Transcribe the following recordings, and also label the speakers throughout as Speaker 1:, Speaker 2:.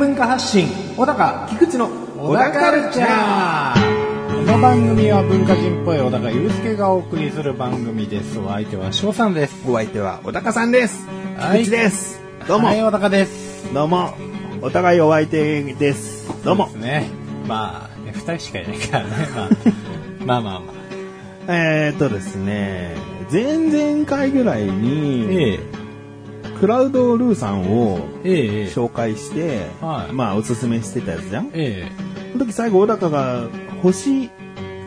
Speaker 1: 文化発信、小高菊池の小高カルチャー。この番組は文化人っぽい小高祐介がお送りする番組です。お相手は翔さんです。
Speaker 2: お相手は小高さんです。
Speaker 1: はい
Speaker 2: 菊池です。どうも、
Speaker 1: はい、小高です。
Speaker 2: どうも、お互いお相手です。どうも
Speaker 1: ね。まあ、ね、二人しかいないからね。まあ、まあまあまあ。
Speaker 2: えーっとですね、前々回ぐらいに、
Speaker 1: ええ
Speaker 2: クラウドルーさんを紹介して、
Speaker 1: はい
Speaker 2: まあおすすめしてたやつじゃん？
Speaker 1: え
Speaker 2: その時最後小高が、星、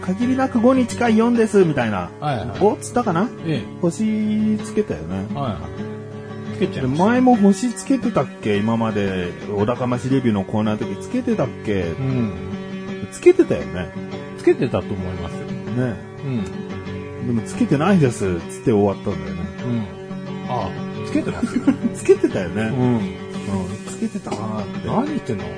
Speaker 2: 限りなく5に近い4です、みたいな。
Speaker 1: えはいはい。
Speaker 2: 5っつったかな？
Speaker 1: え
Speaker 2: 星つけたよね
Speaker 1: え。はいはい。つけちゃ。
Speaker 2: 前も星つけてたっけ？今まで、小高ましレビューのコーナーの時つけてたっけ？
Speaker 1: うん。
Speaker 2: つけてたよね。
Speaker 1: つけてたと思いますよ。
Speaker 2: ね
Speaker 1: うん。
Speaker 2: でもつけてないです、つって終わったんだよね。
Speaker 1: うん。ああ、つけてますよ。
Speaker 2: つけてたよね。
Speaker 1: うん。
Speaker 2: うん、つけてたなーって。
Speaker 1: 何言ってんの？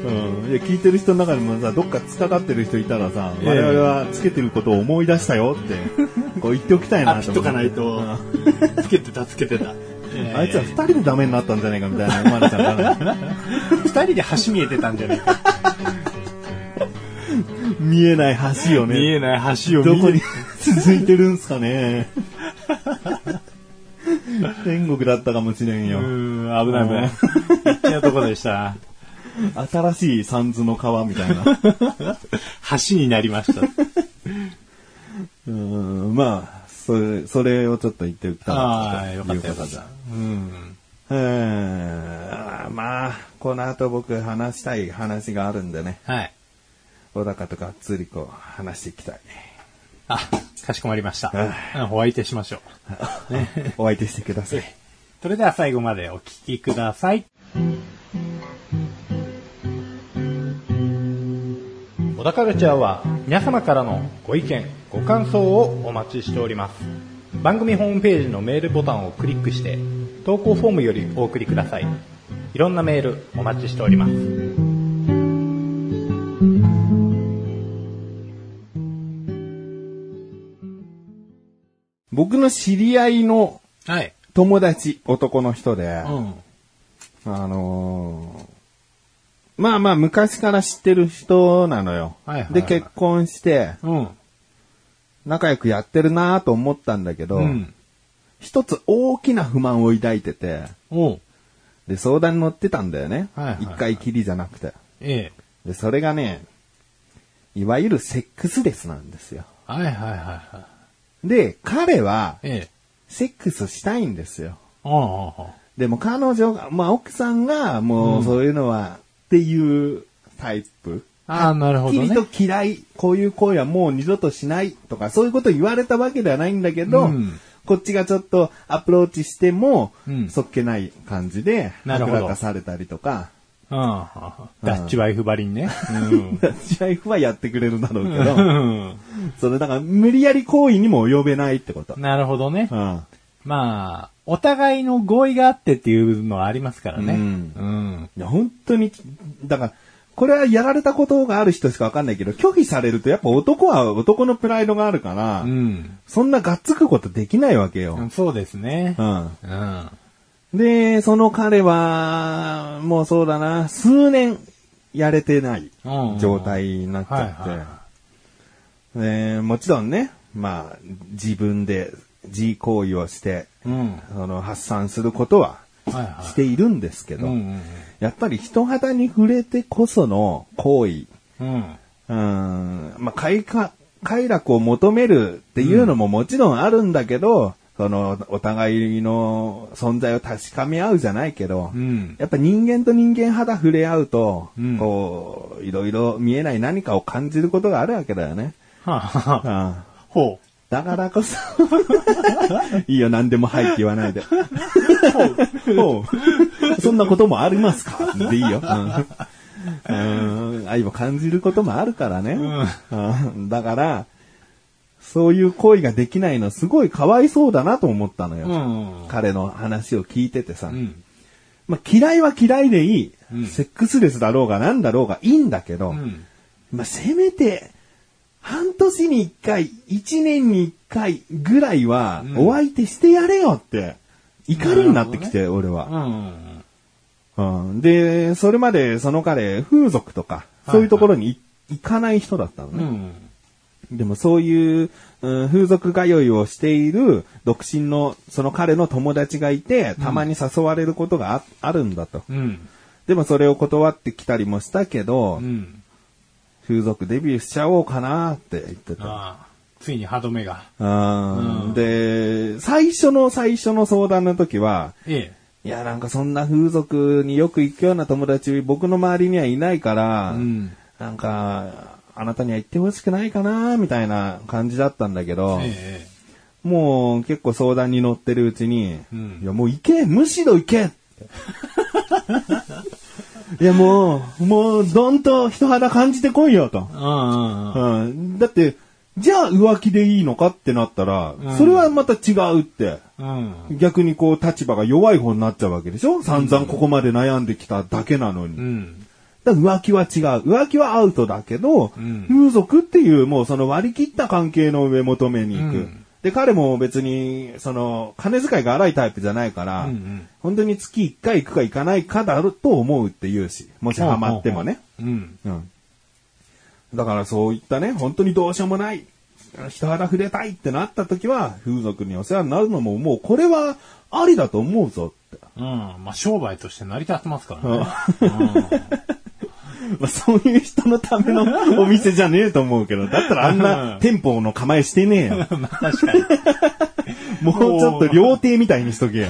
Speaker 2: うん。いや、聞いてる人の中にもさ、どっか突っかかってる人いたらさ、
Speaker 1: ええ
Speaker 2: 我々はつけてることを思い出したよって、こう言っておきたいなと思って。
Speaker 1: あ言っとかないと
Speaker 2: うん
Speaker 1: つけてた、つけてた。
Speaker 2: あいつは二人でダメになったんじゃないかみたいな思われちゃうから。
Speaker 1: 二人で橋見えてたんじゃないか。
Speaker 2: 見えない橋をね。
Speaker 1: 見えない橋を見
Speaker 2: どこに続いてるんすかね。天国だったかもしれんよ。
Speaker 1: うーん、危ない危ない。一定のとこでした？
Speaker 2: 新しい三途の川みたいな。
Speaker 1: 橋になりました。
Speaker 2: うん、まあ、それ、それをちょっと言っておきたか
Speaker 1: ああ、
Speaker 2: ったと
Speaker 1: よかったよかっ
Speaker 2: いうことだ
Speaker 1: た。うん。
Speaker 2: うんまあ、この後僕話したい話があるんでね。
Speaker 1: はい。
Speaker 2: 小高とかつりこ話していきたい。
Speaker 1: あ、かしこまりました
Speaker 2: は。
Speaker 1: うんお相手しましょう。
Speaker 2: お相手してください。
Speaker 1: それでは最後までお聞きください。小田カルチャーは皆様からのご意見、ご感想をお待ちしております。番組ホームページのメールボタンをクリックして投稿フォームよりお送りください。いろんなメールお待ちしております。
Speaker 2: の知り合いの
Speaker 1: はい。
Speaker 2: 友達、男の人で、
Speaker 1: うん。
Speaker 2: あのーまあまあ昔から知ってる人なのよ。
Speaker 1: はいはいはい
Speaker 2: で、結婚して、
Speaker 1: うん。
Speaker 2: 仲良くやってるなと思ったんだけど、
Speaker 1: うん。
Speaker 2: 一つ大きな不満を抱いてて、
Speaker 1: おう
Speaker 2: で、相談に乗ってたんだよね。
Speaker 1: はいはいはい
Speaker 2: 一回きりじゃなくて。
Speaker 1: ええ。
Speaker 2: で、それがね、いわゆるセックスレスなんですよ。
Speaker 1: はいはいはいは
Speaker 2: で、彼は、
Speaker 1: い。ええ。
Speaker 2: セックスしたいんですよ。
Speaker 1: ああ。
Speaker 2: でも彼女が、まあ奥さんが、もうそういうのは、っていうタイプ。
Speaker 1: ああ、なるほどね。
Speaker 2: きりと嫌い、こういう行為はもう二度としないとか、そういうこと言われたわけではないんだけど、
Speaker 1: うん
Speaker 2: こっちがちょっとアプローチしても、
Speaker 1: うん
Speaker 2: そっけない感じで、
Speaker 1: なるほど
Speaker 2: されたりとか、
Speaker 1: うん。ダッチワイフばりにね。
Speaker 2: 試合はやってくれるだろうけ
Speaker 1: う
Speaker 2: ど、
Speaker 1: ん。
Speaker 2: それだから無理やり行為にも及べないってこと。
Speaker 1: なるほどね
Speaker 2: う。ん。
Speaker 1: まあ、お互いの合意があってっていうのはありますからね。
Speaker 2: うん本当に、だから、これはやられたことがある人しかわかんないけど、拒否されるとやっぱ男は男のプライドがあるから、
Speaker 1: うん。
Speaker 2: そんながっつくことできないわけよ。
Speaker 1: そうですね。
Speaker 2: うん。
Speaker 1: うん。
Speaker 2: で、その彼は、もうそうだな、数年やれてない
Speaker 1: うん
Speaker 2: 状態になっち
Speaker 1: はい
Speaker 2: ゃって、
Speaker 1: はいは
Speaker 2: でもちろんね、まあ、自分で自行為をして、
Speaker 1: うん。
Speaker 2: その発散することは。しているんですけど、
Speaker 1: うんうん
Speaker 2: やっぱり人肌に触れてこその行為、
Speaker 1: うん。
Speaker 2: うん、まあ、快か快楽を求めるっていうのももちろんあるんだけど、その、お互いの存在を確かめ合うじゃないけど、
Speaker 1: うん。
Speaker 2: やっぱ人間と人間肌触れ合うと、
Speaker 1: うん。
Speaker 2: こう、いろいろ見えない何かを感じることがあるわけだよね。
Speaker 1: はあはあ。
Speaker 2: う。だからこそ、いいよ、何でもはいって言わないで。ほう。そんなこともありますか？でいいよ。うん。うん。愛を感じることもあるからね。うん。だから、そういう行為ができないのすごいかわいそうだなと思ったのよ。
Speaker 1: う。うん。
Speaker 2: 彼の話を聞いててさ。
Speaker 1: うん。
Speaker 2: まあ嫌いは嫌いでいい。
Speaker 1: うん
Speaker 2: セックスレスだろうがなんだろうがいいんだけど、
Speaker 1: うん。
Speaker 2: まあせめて、半年に一回、一年に一回ぐらいは
Speaker 1: うん
Speaker 2: お相手してやれよって、怒りになってきて、俺は。で、それまでその彼、風俗とか、そういうところにい行かない人だったのね。
Speaker 1: うん。
Speaker 2: でもそういう、うん風俗通いをしている独身のその彼の友達がいて、たまに誘われることがあ,、あるんだと。
Speaker 1: うん。
Speaker 2: でもそれを断ってきたりもしたけど、
Speaker 1: うん。
Speaker 2: 風俗デビューしちゃおうかなって言ってた。
Speaker 1: ついに歯止めが。
Speaker 2: うん
Speaker 1: うん
Speaker 2: で、最初の最初の相談の時は、
Speaker 1: ええ。
Speaker 2: いやなんかそんな風俗によく行くような友達僕の周りにはいないから、
Speaker 1: うん。
Speaker 2: なんか、あなたには行ってほしくないかな、みたいな感じだったんだけど、
Speaker 1: ええ。
Speaker 2: もう結構相談に乗ってるうちに、
Speaker 1: うん
Speaker 2: いやもう行けむしろ行けって いやもう、もうどんと人肌感じてこいよと。
Speaker 1: うん、
Speaker 2: だって、じゃあ浮気でいいのかってなったら、
Speaker 1: うん
Speaker 2: それはまた違うって。
Speaker 1: うん。
Speaker 2: 逆にこう立場が弱い方になっちゃうわけでしょ？散々ここまで悩んできただけなのに。
Speaker 1: うん。
Speaker 2: だ浮気は違う。浮気はアウトだけど、
Speaker 1: うん
Speaker 2: 風俗っていうもうその割り切った関係の上求めに行く。
Speaker 1: うん
Speaker 2: で、彼も別に、その、金遣いが荒いタイプじゃないから、
Speaker 1: うんうん
Speaker 2: 本当に月1回行くか行かないかだろうと思うって言うし、もしハマってもね。
Speaker 1: うん。
Speaker 2: うん。だからそういったね、本当にどうしようもない、人肌触れたいってなった時は、風俗にお世話になるのももうこれはありだと思うぞって。
Speaker 1: うん。まあ、商売として成り立ってますからね。
Speaker 2: まあ、そういう人のためのお店じゃねえと思うけど、だったらあんな店舗の構えしてねえよ。
Speaker 1: うん。まあ、確かに。
Speaker 2: もうちょっと料亭みたいにしとけよ。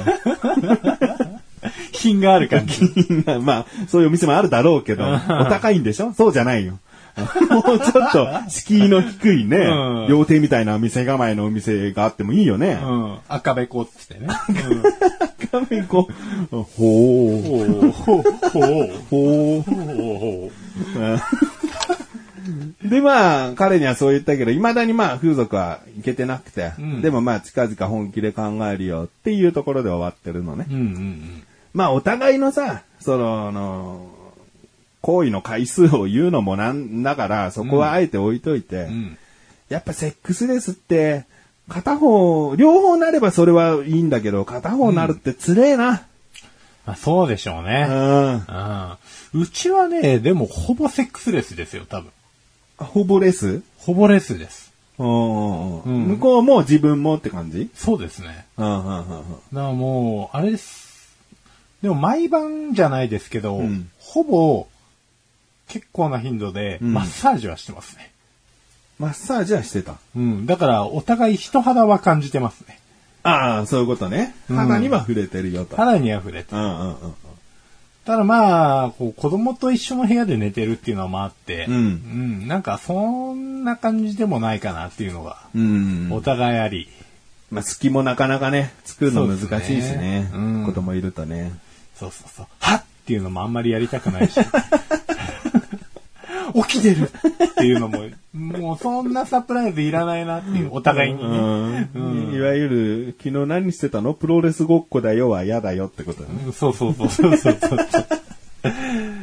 Speaker 1: 品がある感じ。
Speaker 2: まあ、そういうお店もあるだろうけど、お高いんでしょ？そうじゃないよ。もうちょっと敷居の低いね、
Speaker 1: うん
Speaker 2: 料亭みたいな店構えのお店があってもいいよね。
Speaker 1: うん。赤べこってね。
Speaker 2: 画面こう、ほう、
Speaker 1: おおほうほう
Speaker 2: ほう。
Speaker 1: ほうほ
Speaker 2: で、まあ、彼にはそう言ったけど、未だにまあ、風俗は行けてなくて、
Speaker 1: うん
Speaker 2: でもまあ、近々本気で考えるよっていうところで終わってるのね。
Speaker 1: う。うんうん
Speaker 2: まあ、お互いのさ、その、あの、行為の回数を言うのもなんだから、そこはあえて置いといて、
Speaker 1: うん。うん。
Speaker 2: やっぱセックスレスって、片方、両方なればそれはいいんだけど、片方なるってつれえな。
Speaker 1: まあ、そうでしょうね。
Speaker 2: うん。
Speaker 1: うん。うちはね、でもほぼセックスレスですよ、多分。
Speaker 2: ほぼレス？
Speaker 1: ほぼレスです。
Speaker 2: うん
Speaker 1: うん
Speaker 2: 向こうも自分もって感じ？
Speaker 1: そうですね。
Speaker 2: うんうんうんうん
Speaker 1: だからもう、あれです。でも毎晩じゃないですけど、
Speaker 2: うん
Speaker 1: ほぼ結構な頻度で
Speaker 2: うん
Speaker 1: マッサージはしてますね。
Speaker 2: マッサージはしてた。
Speaker 1: うん。だからお互い人肌は感じてますね。
Speaker 2: ああ、そういうことね。
Speaker 1: うん
Speaker 2: 肌には触れてるよと。
Speaker 1: 肌には触れて。
Speaker 2: うんうんうん
Speaker 1: ただまあ、こう子供と一緒の部屋で寝てるっていうのもあって、
Speaker 2: うん
Speaker 1: うんなんかそんな感じでもないかなっていうのが、
Speaker 2: うん。
Speaker 1: お互いあり。
Speaker 2: まあ、隙もなかなかね、作るの難しいし
Speaker 1: そうです
Speaker 2: ね
Speaker 1: ね。うん
Speaker 2: 子供いるとね。
Speaker 1: そうそうそう。はっっていうのもあんまりやりたくないし。起きてるっていうのも、もうそんなサプライズいらないなっていう、お互いにね。
Speaker 2: うん。いわゆる、昨日何してたの？プロレスごっこだよは嫌だよってことだね。
Speaker 1: うんそうそうそうそうそうそう。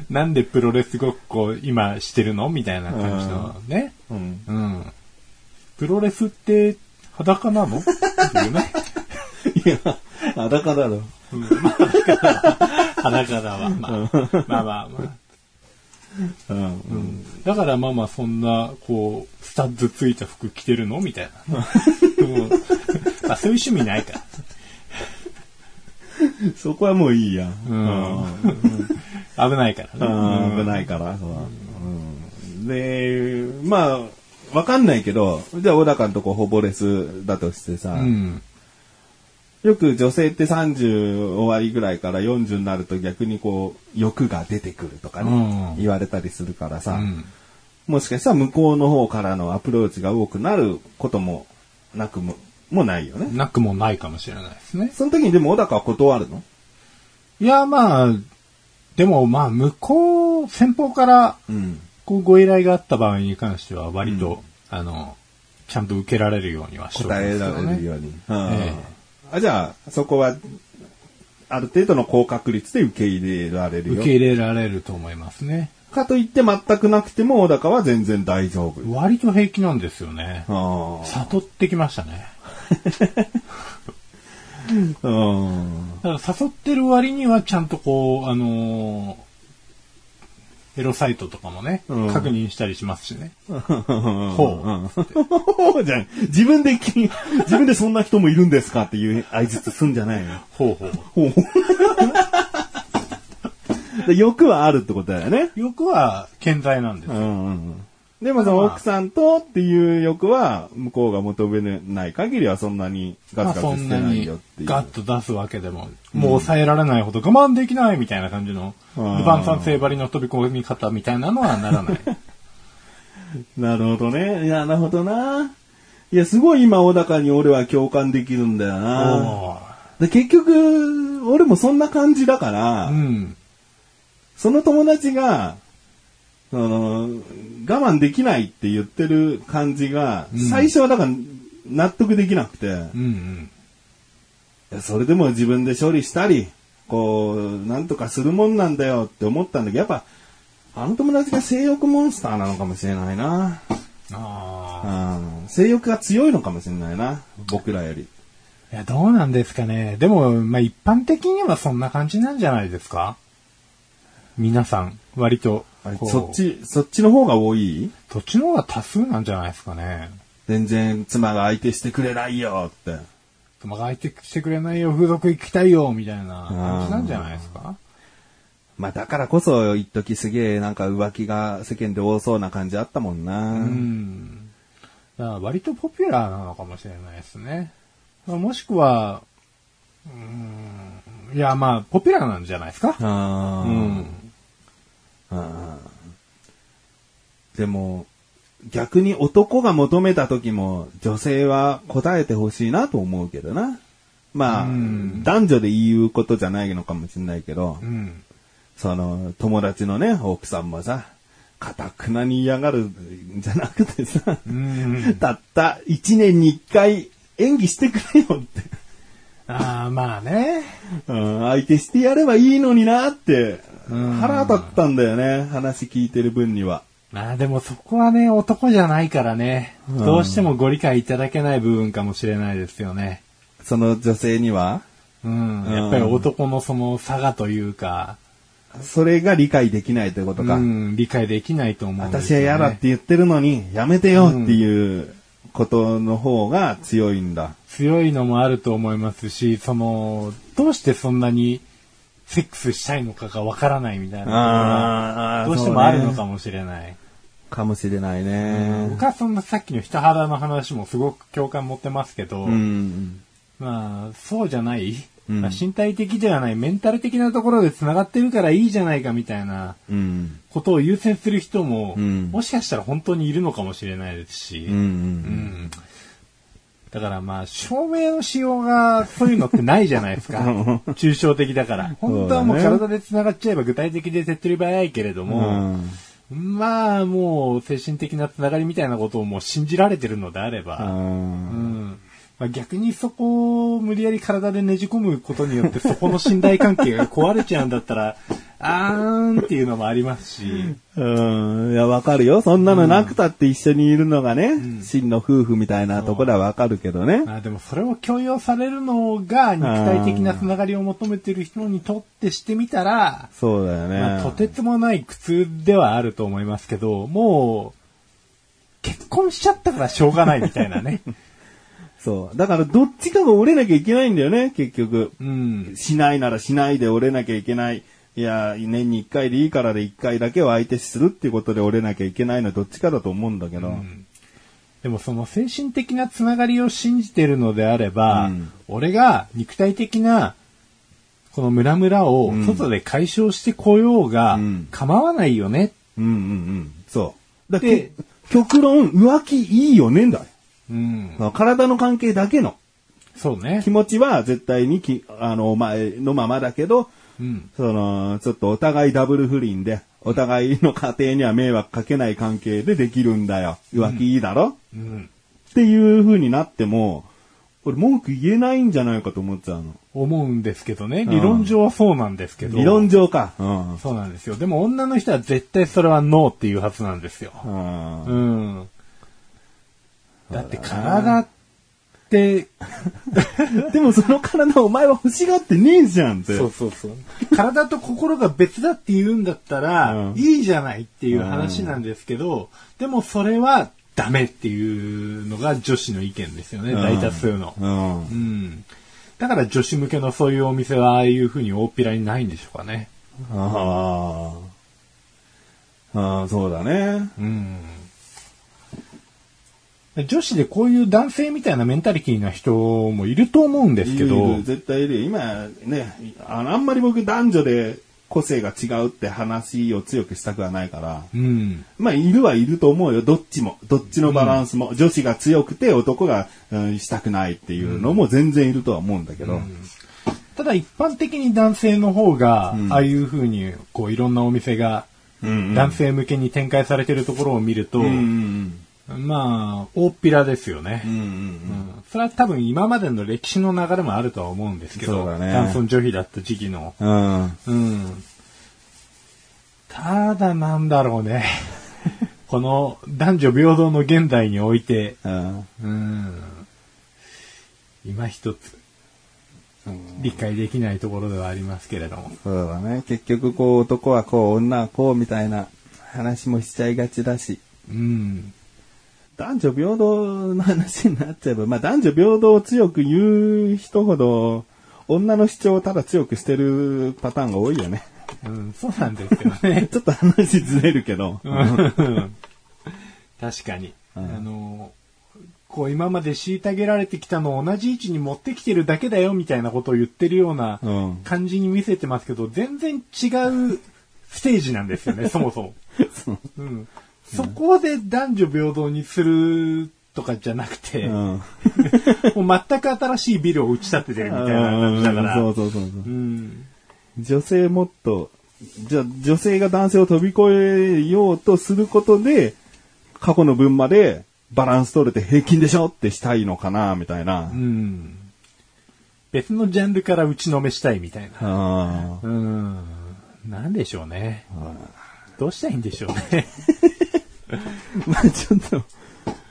Speaker 1: なんでプロレスごっこ今してるのみたいな感じのね。
Speaker 2: うん。
Speaker 1: うん。プロレスって裸なの？っていうね。
Speaker 2: いや、裸だろ。
Speaker 1: 裸だわ。まあ、まあまあまあ。
Speaker 2: うん。
Speaker 1: だからまあまあそんな、こう、スタッズついた服着てるのみたいな。あそういう趣味ないから。
Speaker 2: そこはもういいや。
Speaker 1: うん
Speaker 2: うん
Speaker 1: 危ないからね。
Speaker 2: うん危ないから。うんで、まあ、わかんないけど、じゃあ小高のとこほぼレスだとしてさ、
Speaker 1: うん。
Speaker 2: よく女性って30終わりぐらいから40になると逆にこう、欲が出てくるとかね、
Speaker 1: うん
Speaker 2: 言われたりするからさ、
Speaker 1: うん。
Speaker 2: もしかしたら向こうの方からのアプローチが多くなることもなくも、もないよね。
Speaker 1: なくもないかもしれないですね。
Speaker 2: その時にでも小高は断るの？
Speaker 1: いや、まあ、でもまあ、向こう、先方から、
Speaker 2: うん。
Speaker 1: こうご依頼があった場合に関しては、割と、あの、ちゃんと受けられるようにはしております
Speaker 2: 答えら。れるように。うん
Speaker 1: え
Speaker 2: あじゃあ、そこは、ある程度の高確率で受け入れられるよ
Speaker 1: 受。け入れられると思いますね。
Speaker 2: かといって全くなくても小高は全然大丈夫。
Speaker 1: 割と平気なんですよね。
Speaker 2: あ
Speaker 1: 悟ってきましたね。
Speaker 2: あ。うん。
Speaker 1: だから誘ってる割にはちゃんとこう、あのーエロサイトとかもね、
Speaker 2: うん
Speaker 1: 確認したりしますしね。
Speaker 2: ほ
Speaker 1: ほ
Speaker 2: う。じゃん。自分でき、自分でそんな人もいるんですかっていう合図すんじゃないの。
Speaker 1: ほうほう。
Speaker 2: ほう。で欲はあるってことだよね。
Speaker 1: 欲は健在なんですよ。
Speaker 2: うんうんうん。でもその奥さんとっていう欲は、向こうが求めない限りはそんなにガ
Speaker 1: まあ
Speaker 2: ツガツしてないよっていう。
Speaker 1: ガッと出すわけでも、もう抑えられないほど我慢できないみたいな感じの、
Speaker 2: うん
Speaker 1: ルパン三世張りの飛び込み方みたいなのはならない。
Speaker 2: なるほどね。いや、なるほどな。いや、すごい今、小高に俺は共感できるんだよな。
Speaker 1: お
Speaker 2: で結局、俺もそんな感じだから、
Speaker 1: ーうん。
Speaker 2: その友達が、その、我慢できないって言ってる感じが、
Speaker 1: うん
Speaker 2: 最初はだから納得できなくて、
Speaker 1: うんうん。
Speaker 2: いやそれでも自分で処理したり、こう、なんとかするもんなんだよって思ったんだけど、やっぱ、あの友達が性欲モンスターなのかもしれないな。
Speaker 1: あ
Speaker 2: うん性欲が強いのかもしれないな。僕らより。
Speaker 1: あ。いや、どうなんですかね。でも、まあ、一般的にはそんな感じなんじゃないですか？皆さん、割とこう。
Speaker 2: そっち、そっちの方が多い？
Speaker 1: そっちの方が多数なんじゃないですかね。
Speaker 2: 全然妻が相手してくれないよって。
Speaker 1: 妻が相手してくれないよ、風俗行きたいよ、みたいな感じなんじゃないですか？
Speaker 2: まあだからこそ一時すげえなんか浮気が世間で多そうな感じあったもんな。
Speaker 1: うん。だから割とポピュラーなのかもしれないですね。もしくは、うん、いや、まあ、ポピュラーなんじゃないですか？
Speaker 2: あー
Speaker 1: うん。
Speaker 2: でも、逆に男が求めた時も女性は答えてほしいなと思うけどな。まあ、
Speaker 1: うん
Speaker 2: 男女で言うことじゃないのかもしれないけど、
Speaker 1: うん。
Speaker 2: その、友達のね、奥さんもさ、かたくなに嫌がるんじゃなくてさ、
Speaker 1: うん。
Speaker 2: たった一年に一回演技してくれよって、
Speaker 1: ああ、まあね。
Speaker 2: うん、相手してやればいいのになって、
Speaker 1: うん
Speaker 2: 腹立ったんだよね、話聞いてる分には。
Speaker 1: まあでもそこはね、男じゃないからね。
Speaker 2: うん
Speaker 1: どうしてもご理解いただけない部分かもしれないですよね。
Speaker 2: その女性には、
Speaker 1: うん。やっぱり男のその差がというか、
Speaker 2: それが理解できないということか。
Speaker 1: うん、理解できないと思うんです
Speaker 2: 私は。嫌だって言ってるのに、やめてよっていうことの方が強いんだ。
Speaker 1: 強いのもあると思いますし、その、どうしてそんなにセックスしたいのかがわからないみたいなどうしてもあるのかもしれない。
Speaker 2: かもしれないね。
Speaker 1: 僕はそんなさっきの人肌の話もすごく共感持ってますけど、
Speaker 2: うん。
Speaker 1: まあ、そうじゃない、
Speaker 2: うん
Speaker 1: まあ身体的ではない、メンタル的なところで繋がってるからいいじゃないかみたいな
Speaker 2: うん。
Speaker 1: ことを優先する人も、
Speaker 2: うん
Speaker 1: もしかしたら本当にいるのかもしれないですし、
Speaker 2: うん。うん。
Speaker 1: うんだからまあ、証明のしようが、そういうのってないじゃないですか。抽象的だから。本当はもう体で繋がっちゃえば具体的で手っ取り早いけれども、まあもう精神的な繋がりみたいなことをもう信じられてるのであれば、うん。まあ、逆にそこを無理やり体でねじ込むことによってそこの信頼関係が壊れちゃうんだったら、あーんっていうのもありますし、
Speaker 2: うん。いや、わかるよ。そんなのなくたって一緒にいるのがね、真の夫婦みたいなところはわかるけどね。
Speaker 1: まあでもそれを強要されるのが肉体的なつながりを求めてる人にとってしてみたら、
Speaker 2: そうだよね。
Speaker 1: まあ、とてつもない苦痛ではあると思いますけど、もう、結婚しちゃったからしょうがないみたいなね。
Speaker 2: そう。だからどっちかが折れなきゃいけないんだよね、結局。
Speaker 1: うん。
Speaker 2: しないならしないで折れなきゃいけない。いや、年に一回でいいからで一回だけを相手するっていうことで折れなきゃいけないのはどっちかだと思うんだけど。
Speaker 1: でもその精神的なつながりを信じてるのであれば、
Speaker 2: うん
Speaker 1: 俺が肉体的なこのムラムラを
Speaker 2: うん
Speaker 1: 外で解消してこようが
Speaker 2: うん
Speaker 1: 構わないよね。
Speaker 2: うんうんうん。そう。だ
Speaker 1: で
Speaker 2: け極論、浮気いいよねんだよ。
Speaker 1: うん。
Speaker 2: 体の関係だけの
Speaker 1: そうね
Speaker 2: 気。持ちは絶対にき、あの、お前のままだけど、
Speaker 1: うん。
Speaker 2: その、ちょっとお互いダブル不倫で、お互いの家庭には迷惑かけない関係でできるんだよ。浮気いいだろ、
Speaker 1: うん。
Speaker 2: っていう風になっても、俺文句言えないんじゃないかと思っちゃうの。
Speaker 1: 思うんですけどね。理論上はそうなんですけど。
Speaker 2: 理論上か。うん。
Speaker 1: そうなんですよ。でも女の人は絶対それはノーっていうはずなんですよ。
Speaker 2: うん
Speaker 1: うん。だって体って、
Speaker 2: でもその体お前は欲しがってねえじゃんって。
Speaker 1: そうそうそう。体と心が別だって言うんだったら、
Speaker 2: うん
Speaker 1: いいじゃないっていう話なんですけど、でもそれはダメっていうのが女子の意見ですよね、
Speaker 2: うん
Speaker 1: 大多数の。
Speaker 2: うん。
Speaker 1: うん。だから女子向けのそういうお店はああいう風に大っぴらにないんでしょうかね。
Speaker 2: ああ。ああ、そうだね。
Speaker 1: うん。女子でこういう男性みたいなメンタリティな人もいると思うんですけど
Speaker 2: る、絶対いるよ。今ね、あの、あんまり僕男女で個性が違うって話を強くしたくはないから、
Speaker 1: うん。
Speaker 2: まあ、いるはいると思うよ。どっちも。どっちのバランスも。女子が強くて男が、うんしたくないっていうのも全然いるとは思うんだけど。
Speaker 1: ただ一般的に男性の方が、
Speaker 2: うん
Speaker 1: ああいう風に、こういろんなお店が、
Speaker 2: うんうん
Speaker 1: 男性向けに展開されてるところを見ると、
Speaker 2: うんうん
Speaker 1: まあ、大っぴらですよね。
Speaker 2: うん。うんうん
Speaker 1: うんそれは多分今までの歴史の流れもあるとは思うんですけど、
Speaker 2: そうだね
Speaker 1: 男尊女卑だった時期の。
Speaker 2: うん。うん。
Speaker 1: うん。ただなんだろうね。この男女平等の現代において、
Speaker 2: うん。
Speaker 1: うん。今一つ、理解できないところではありますけれども。
Speaker 2: そうだね。結局こう男はこう女はこうみたいな話もしちゃいがちだし。
Speaker 1: うん。
Speaker 2: 男女平等の話になっちゃえば、まあ男女平等を強く言う人ほど、女の主張をただ強くしてるパターンが多いよね。
Speaker 1: うん、そうなんですけどね。
Speaker 2: ちょっと話ずれるけど。
Speaker 1: う ん確かに。
Speaker 2: うん
Speaker 1: あの、こう今まで虐げられてきたのを同じ位置に持ってきてるだけだよみたいなことを言ってるような
Speaker 2: うん。
Speaker 1: 感じに見せてますけど、全然違うステージなんですよね、そもそも。
Speaker 2: そう
Speaker 1: うん、そこで男女平等にするとかじゃなくて、
Speaker 2: うん。
Speaker 1: もう全く新しいビルを打ち立ててるみたいな感じだから。
Speaker 2: そうそうそうそう
Speaker 1: う。ん
Speaker 2: 女性もっと、じゃあ女性が男性を飛び越えようとすることで、過去の分までバランス取れて平均でしょってしたいのかな、みたいな
Speaker 1: う。ん別のジャンルから打ちのめしたいみたいな。
Speaker 2: あ
Speaker 1: うん。なんでしょうね。どうしたらいいんでしょうね。
Speaker 2: ー まあちょっと、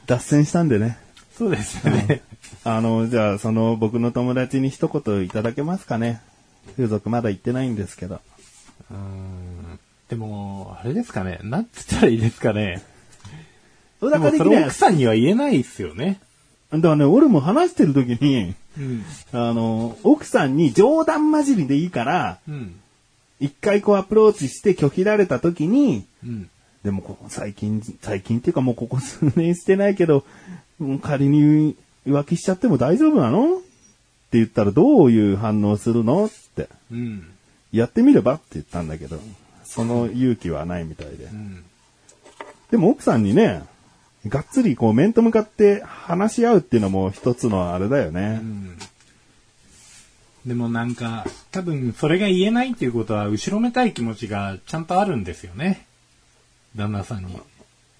Speaker 2: 脱線したんでね。
Speaker 1: そうですね。
Speaker 2: あの、じゃあその僕の友達に一言いただけますかね。風俗まだ行ってないんですけど。
Speaker 1: うんでも、あれですかね。なんつったらいいですかね。それ奥さんには言えないですよね。
Speaker 2: だからね、俺も話してる時に、
Speaker 1: うん。
Speaker 2: あの、奥さんに冗談交じりでいいから、
Speaker 1: うん。
Speaker 2: 一回こうアプローチして拒否られた時に、
Speaker 1: うん。
Speaker 2: でもここ最近、最近っていうかもうここ数年してないけど、仮に浮気しちゃっても大丈夫なの？って言ったらどういう反応するの？って。
Speaker 1: うん。
Speaker 2: やってみれば？って言ったんだけど、その勇気はないみたいで
Speaker 1: う。ん。
Speaker 2: でも奥さんにね、がっつりこう面と向かって話し合うっていうのも一つのあれだよね
Speaker 1: う。ん。でもなんか、多分それが言えないっていうことは、後ろめたい気持ちがちゃんとあるんですよね。旦那さんに。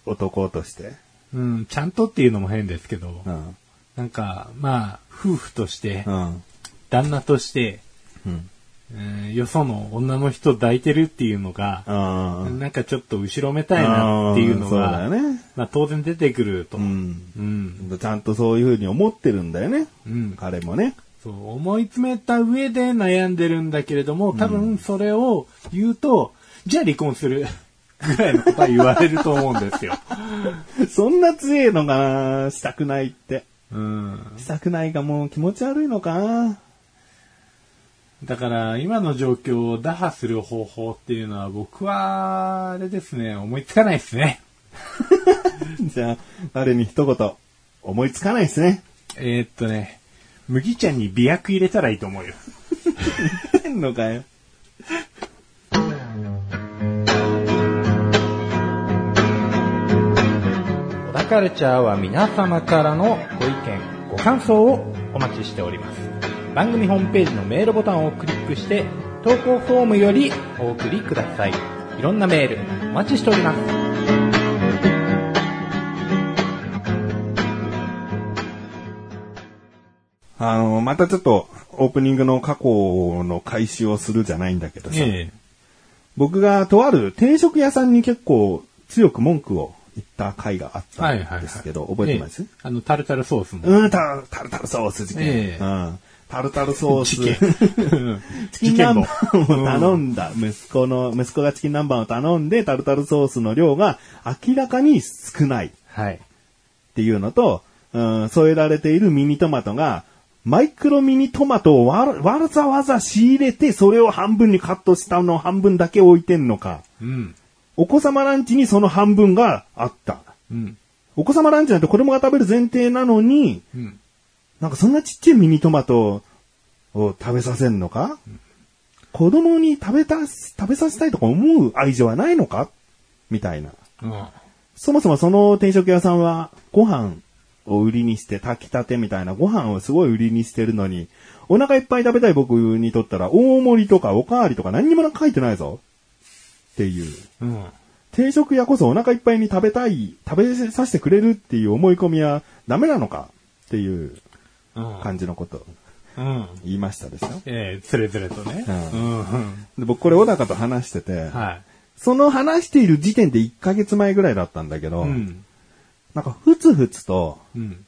Speaker 2: 男として？
Speaker 1: うん、ちゃんとっていうのも変ですけど、
Speaker 2: うん。
Speaker 1: なんか、まあ、夫婦として
Speaker 2: う、ん。
Speaker 1: 旦那として、
Speaker 2: うん。
Speaker 1: えーよその女の人抱いてるっていうのが、
Speaker 2: あ
Speaker 1: なんかちょっと後ろめたいなっていうのが、
Speaker 2: よね。
Speaker 1: まあ当然出てくると。
Speaker 2: う
Speaker 1: うん。
Speaker 2: ん。ちゃんとそういうふうに思ってるんだよね。
Speaker 1: うん。
Speaker 2: 彼もね。
Speaker 1: そう、思い詰めた上で悩んでるんだけれども、多分それを言うと、じゃあ離婚する。ぐらいのことは言われると思うんですよ。
Speaker 2: そんな強いのかな？したくないって。
Speaker 1: うん。
Speaker 2: したくないがもう気持ち悪いのか？な
Speaker 1: だから、今の状況を打破する方法っていうのは、僕は、あれですね、思いつかないですね。
Speaker 2: じゃあ、彼に一言、思いつかないですね？
Speaker 1: えーっとね、麦茶に美薬入れたらいいと思うよ。
Speaker 2: へんのかよ。
Speaker 1: カルチャーは皆様からのご意見、ご感想をお待ちしております。番組ホームページのメールボタンをクリックして、投稿フォームよりお送りください。いろんなメール、お待ちしております。
Speaker 2: あの、またちょっとオープニングの過去の開始をするじゃないんだけどさ、
Speaker 1: え
Speaker 2: 僕がとある定食屋さんに結構強く文句を言った回があった
Speaker 1: はいはいはい。
Speaker 2: んですけど、覚えてます、
Speaker 1: えあの、タルタルソースも。
Speaker 2: うん、タルタルタルソース事件。
Speaker 1: ええ
Speaker 2: うん。タルタルソース。チキン南蛮を頼んだ。息子の、息子がチキン南蛮を頼んで、タルタルソースの量が明らかに少ないっ
Speaker 1: はい。
Speaker 2: ていうのと、うん、添えられているミニトマトが、マイクロミニトマトをわわざわざ仕入れて、それを半分にカットしたのを半分だけ置いてんのか。
Speaker 1: うん。
Speaker 2: お子様ランチにその半分があった。
Speaker 1: うん。
Speaker 2: お子様ランチなんて子供が食べる前提なのに、
Speaker 1: うん。
Speaker 2: なんかそんなちっちゃいミニトマトを食べさせんのか、子供に食べたす、食べさせたいとか思う愛情はないのか？みたいな。
Speaker 1: うん。
Speaker 2: そもそもその定食屋さんはご飯を売りにして炊きたてみたいなご飯をすごい売りにしてるのに、お腹いっぱい食べたい僕にとったら大盛りとかおかわりとか何にも書いてないぞ。っていう。
Speaker 1: うん。
Speaker 2: 定食屋こそお腹いっぱいに食べたい、食べさせてくれるっていう思い込みはダメなのかっていう
Speaker 1: うん。
Speaker 2: 感じのことを
Speaker 1: うん。
Speaker 2: 言いましたですよ。
Speaker 1: ええつれづれとね。
Speaker 2: う
Speaker 1: うん。うん。
Speaker 2: で僕これ小高と話してて、
Speaker 1: はい。
Speaker 2: その話している時点で1ヶ月前ぐらいだったんだけど、
Speaker 1: うん。
Speaker 2: なんかふつふつと、
Speaker 1: うん。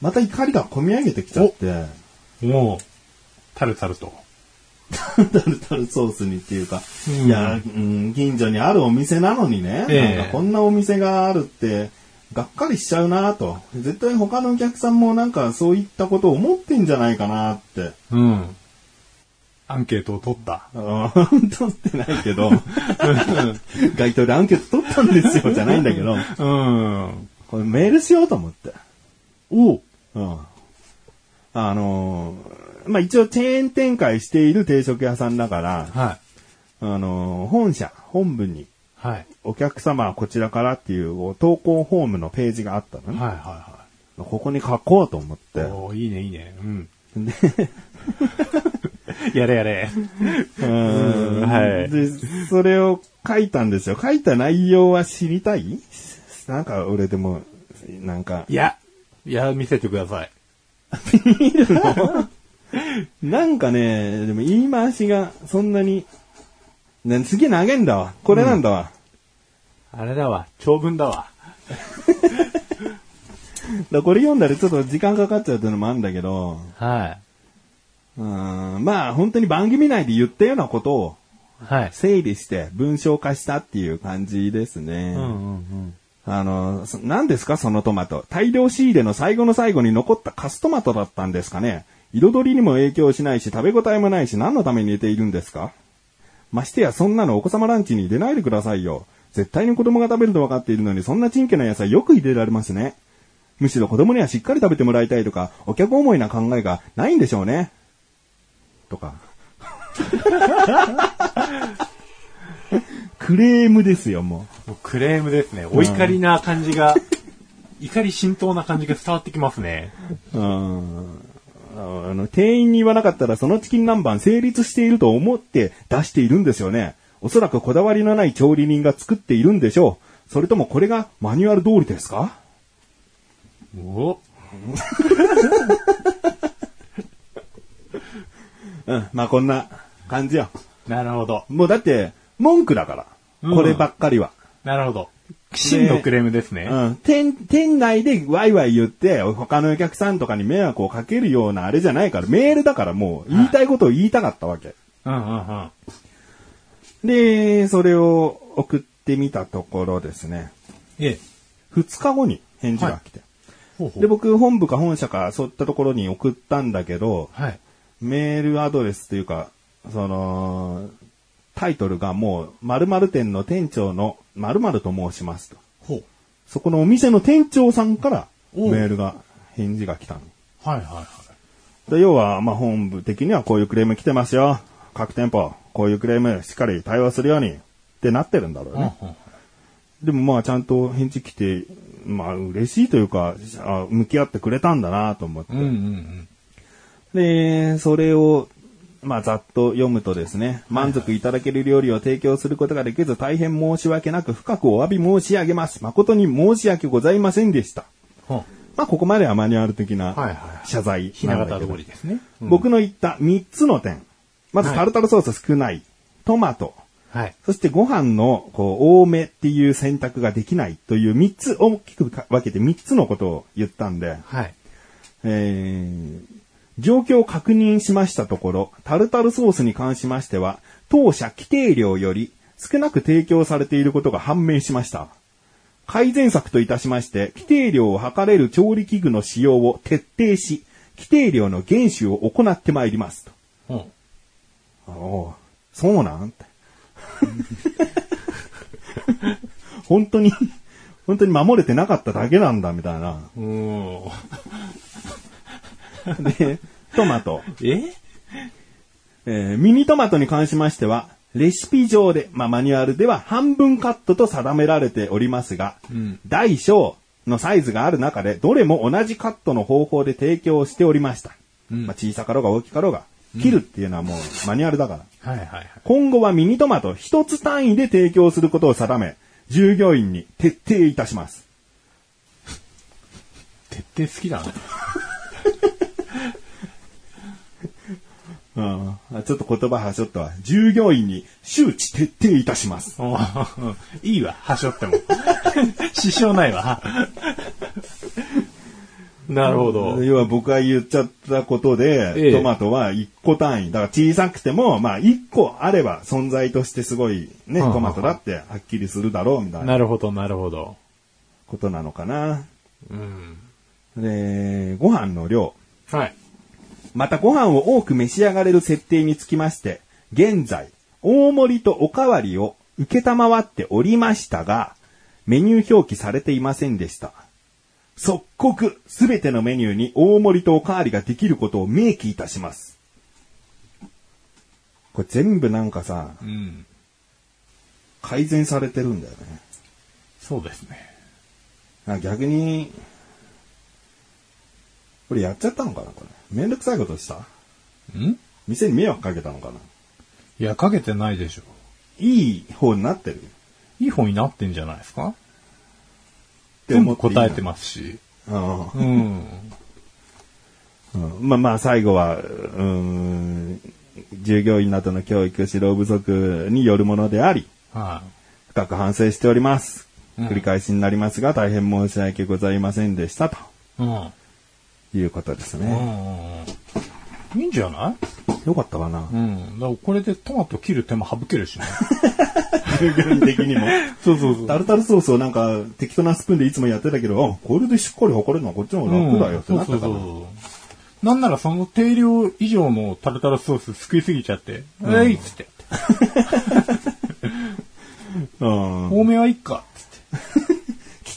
Speaker 2: また怒りが込み上げてきちゃって、
Speaker 1: もう、タルタルと。
Speaker 2: タルタルソースにっていうか、
Speaker 1: うん
Speaker 2: いや、うん、近所にあるお店なのにね、
Speaker 1: ええ
Speaker 2: なんかこんなお店があるって、がっかりしちゃうなと。絶対他のお客さんもなんかそういったことを思ってんじゃないかなって。
Speaker 1: うん。アンケートを取った。
Speaker 2: 取ってないけど、街頭でアンケート取ったんですよ、じゃないんだけど、
Speaker 1: うん。
Speaker 2: これメールしようと思って。
Speaker 1: お
Speaker 2: うん。あのーまあ、一応チェーン展開している定食屋さんだから、
Speaker 1: はい。
Speaker 2: あのー本社、本部に
Speaker 1: はい。
Speaker 2: お客様はこちらからっていう投稿フォームのページがあったのね。
Speaker 1: はいは
Speaker 2: ここに書こうと思って
Speaker 1: いはい。。おーいいねいいね。うん。
Speaker 2: で
Speaker 1: やれやれ。
Speaker 2: うん
Speaker 1: はい
Speaker 2: で、それを書いたんですよ。書いた内容は知りたい？なんか俺でも、なんか、
Speaker 1: いや、いや、見せてください。
Speaker 2: なんかね、でも言い回しがそんなに、ね、次投げんだわ。これなんだわ。
Speaker 1: あれだわ、長文だわ。
Speaker 2: だこれ読んだらちょっと時間かかっちゃうっていうのもあるんだけど、
Speaker 1: は
Speaker 2: うんまあ本当に番組内で言ったようなことを
Speaker 1: い。はい。
Speaker 2: 整理して文章化したっていう感じですね。
Speaker 1: うんうんうん。
Speaker 2: あの、そ何ですかそのトマト。大量仕入れの最後の最後に残ったカストマトだったんですかね彩りにも影響しないし食べ応えもないし何のために入れているんですか？ましてやそんなのお子様ランチに入れないでくださいよ。絶対に子供が食べると分かっているのにそんなチンケな野菜よく入れられますね。むしろ子供にはしっかり食べてもらいたいとか、お客思いな考えがないんでしょうね。とか。クレームですよ、もう。
Speaker 1: もうクレームですね。お怒りな感じが、怒り浸透な感じが伝わってきますね。
Speaker 2: うんあの、店員に言わなかったらそのチキン南蛮成立していると思って出しているんですよね。おそらくこだわりのない調理人が作っているんでしょう。それともこれがマニュアル通りですか？
Speaker 1: お
Speaker 2: うん、まあこんな感じよ。
Speaker 1: なるほど。
Speaker 2: もうだって、文句だから。
Speaker 1: うん
Speaker 2: こればっかりは。
Speaker 1: なるほど。真のクレームですね。
Speaker 2: うん。店、店内でワイワイ言って、他のお客さんとかに迷惑をかけるようなあれじゃないから、メールだからもう言いたいことを言いたかったわけ。
Speaker 1: うんうんうん。
Speaker 2: で、それを送ってみたところですね、
Speaker 1: ええ。
Speaker 2: 2日後に返事が来て。
Speaker 1: ほうほう
Speaker 2: で、僕、本部か本社か、そういったところに送ったんだけど、
Speaker 1: はい。
Speaker 2: メールアドレスというか、その、タイトルがもう、〇〇店の店長の〇〇と申しますと。
Speaker 1: ほう。
Speaker 2: そこのお店の店長さんからメールが、返事が来たの。
Speaker 1: はいはいはい。
Speaker 2: で要は、まあ、本部的にはこういうクレーム来てますよ。各店舗、こういうクレームしっかり対応するようにってなってるんだろうね。
Speaker 1: うんうん
Speaker 2: でもまあちゃんと返事来て、まあ嬉しいというか、あ向き合ってくれたんだなと思って。
Speaker 1: うんうんうん。
Speaker 2: で、それを、まあざっと読むとですね、満足いただける料理を提供することができず大変申し訳なく深くお詫び申し上げます。誠に申し訳ございませんでした。
Speaker 1: ほ
Speaker 2: まあ、ここまではマニュアル的な
Speaker 1: はいはい
Speaker 2: 謝罪
Speaker 1: ひなん形
Speaker 2: なだけど
Speaker 1: 通りですね。うん
Speaker 2: 僕の言った3つの点。まず
Speaker 1: はい
Speaker 2: タルタルソース少ない、トマト、
Speaker 1: はい。
Speaker 2: そしてご飯のこう多めっていう選択ができないという3つ、大きくか分けて3つのことを言ったんで、
Speaker 1: はい。
Speaker 2: えー状況を確認しましたところ、タルタルソースに関しましては、当社規定量より少なく提供されていることが判明しました。改善策といたしまして、規定量を測れる調理器具の使用を徹底し、規定量の厳守を行ってまいりますと。
Speaker 1: うん。
Speaker 2: あおうそうなんって。本当に、本当に守れてなかっただけなんだ、みたいな。
Speaker 1: うん。
Speaker 2: で、トマト。
Speaker 1: え？
Speaker 2: えーミニトマトに関しましては、レシピ上で、まあ、マニュアルでは半分カットと定められておりますが、
Speaker 1: ん
Speaker 2: 大小のサイズがある中で、どれも同じカットの方法で提供しておりました。
Speaker 1: うん
Speaker 2: まあ、小さかろうが大きかろうが、切るっていうのはもうマニュアルだから。
Speaker 1: はいはいはい。
Speaker 2: 今後はミニトマト一つ単位で提供することを定め、従業員に徹底いたします。
Speaker 1: 徹底好きだね。
Speaker 2: うん、あちょっと言葉はしょったわ。従業員に周知徹底いたします。
Speaker 1: うん いいわ、はしょっても。支障ないわ。なるほど。
Speaker 2: 要は僕が言っちゃったことで、
Speaker 1: ええ
Speaker 2: トマトは1個単位。だから小さくても、まあ1個あれば存在としてすごいね、トマトだってはっきりするだろうみたいな
Speaker 1: なるほど、なるほど。
Speaker 2: ことなのかな。
Speaker 1: うん。
Speaker 2: で、ご飯の量。
Speaker 1: はい。
Speaker 2: またご飯を多く召し上がれる設定につきまして、現在、大盛りとおかわりを受けたまわっておりましたが、メニュー表記されていませんでした。即刻、すべてのメニューに大盛りとおかわりができることを明記いたします。これ全部なんかさ、
Speaker 1: うん。
Speaker 2: 改善されてるんだよね。
Speaker 1: そうですね。
Speaker 2: あ逆に、これやっちゃったのかなこれ。めんどくさいことした？
Speaker 1: ん？
Speaker 2: 店に迷惑かけたのかな？い
Speaker 1: や、かけてないでしょ。
Speaker 2: いい方になってる
Speaker 1: いい方になってんじゃないですか？
Speaker 2: って
Speaker 1: 全部
Speaker 2: 思っていいな
Speaker 1: 答えてますし。
Speaker 2: うん
Speaker 1: うん。
Speaker 2: うんまあまあ最後は、うん、従業員などの教育指導不足によるものであり、
Speaker 1: は
Speaker 2: 深く反省しております。
Speaker 1: うん
Speaker 2: 繰り返しになりますが、大変申し訳ございませんでした、と
Speaker 1: い。うん。
Speaker 2: いうことです
Speaker 1: うん
Speaker 2: ね。
Speaker 1: うんうん。いいんじゃない？
Speaker 2: よかったかな
Speaker 1: う。ん。だからこれでトマト切る手も省けるしね。
Speaker 2: 従業員的にも。
Speaker 1: そうそうそう。
Speaker 2: タルタルソースをなんか適当なスプーンでいつもやってたけど、あ、これでしっかり測れるのはこっちの方が楽だよってなったから。
Speaker 1: そうそうそう。なんならその定量以上のタルタルソースすくいすぎちゃって、えいっつって。
Speaker 2: うん
Speaker 1: 多めはいっか。
Speaker 2: 規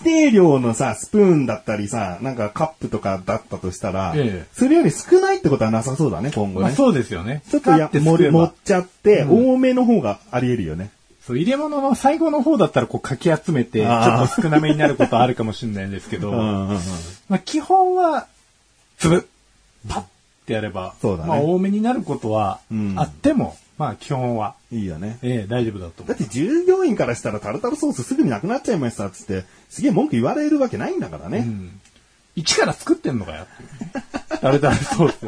Speaker 2: 定量のさ、スプーンだったりさ、なんかカップとかだったとしたら、
Speaker 1: ええ。
Speaker 2: それより少ないってことはなさそうだね、今後ね。
Speaker 1: まあそうですよね。
Speaker 2: ちょっとや
Speaker 1: ガッて
Speaker 2: 盛っちゃって、
Speaker 1: うん。
Speaker 2: 多めの方があり得るよね。
Speaker 1: そう、入れ物の最後の方だったらこうかき集めて、ちょっと少なめになることあるかもしれないんですけど、まあ基本は、粒、パッってやれば、
Speaker 2: そうだね。
Speaker 1: まあ多めになることは
Speaker 2: うん。
Speaker 1: あっても、まあ基本は、
Speaker 2: いいよね。
Speaker 1: ええ大丈夫だと思う。
Speaker 2: だって従業員からしたらタルタルソースすぐになくなっちゃいましたっつって、すげえ文句言われるわけないんだからね。
Speaker 1: うん。一から作ってんのかよ。タルタルソース。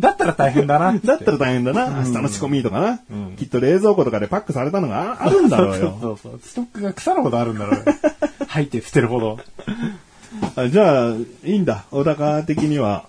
Speaker 1: だったら大変だな。
Speaker 2: だったら大変だな、明日の仕込みとかな、
Speaker 1: うん
Speaker 2: きっと冷蔵庫とかでパックされたのがああるんだろう
Speaker 1: そう
Speaker 2: よ。
Speaker 1: そうそう。ストックが腐るほどあるんだろうよ。入って捨てるほど。
Speaker 2: あじゃあ、いいんだ。小高的には、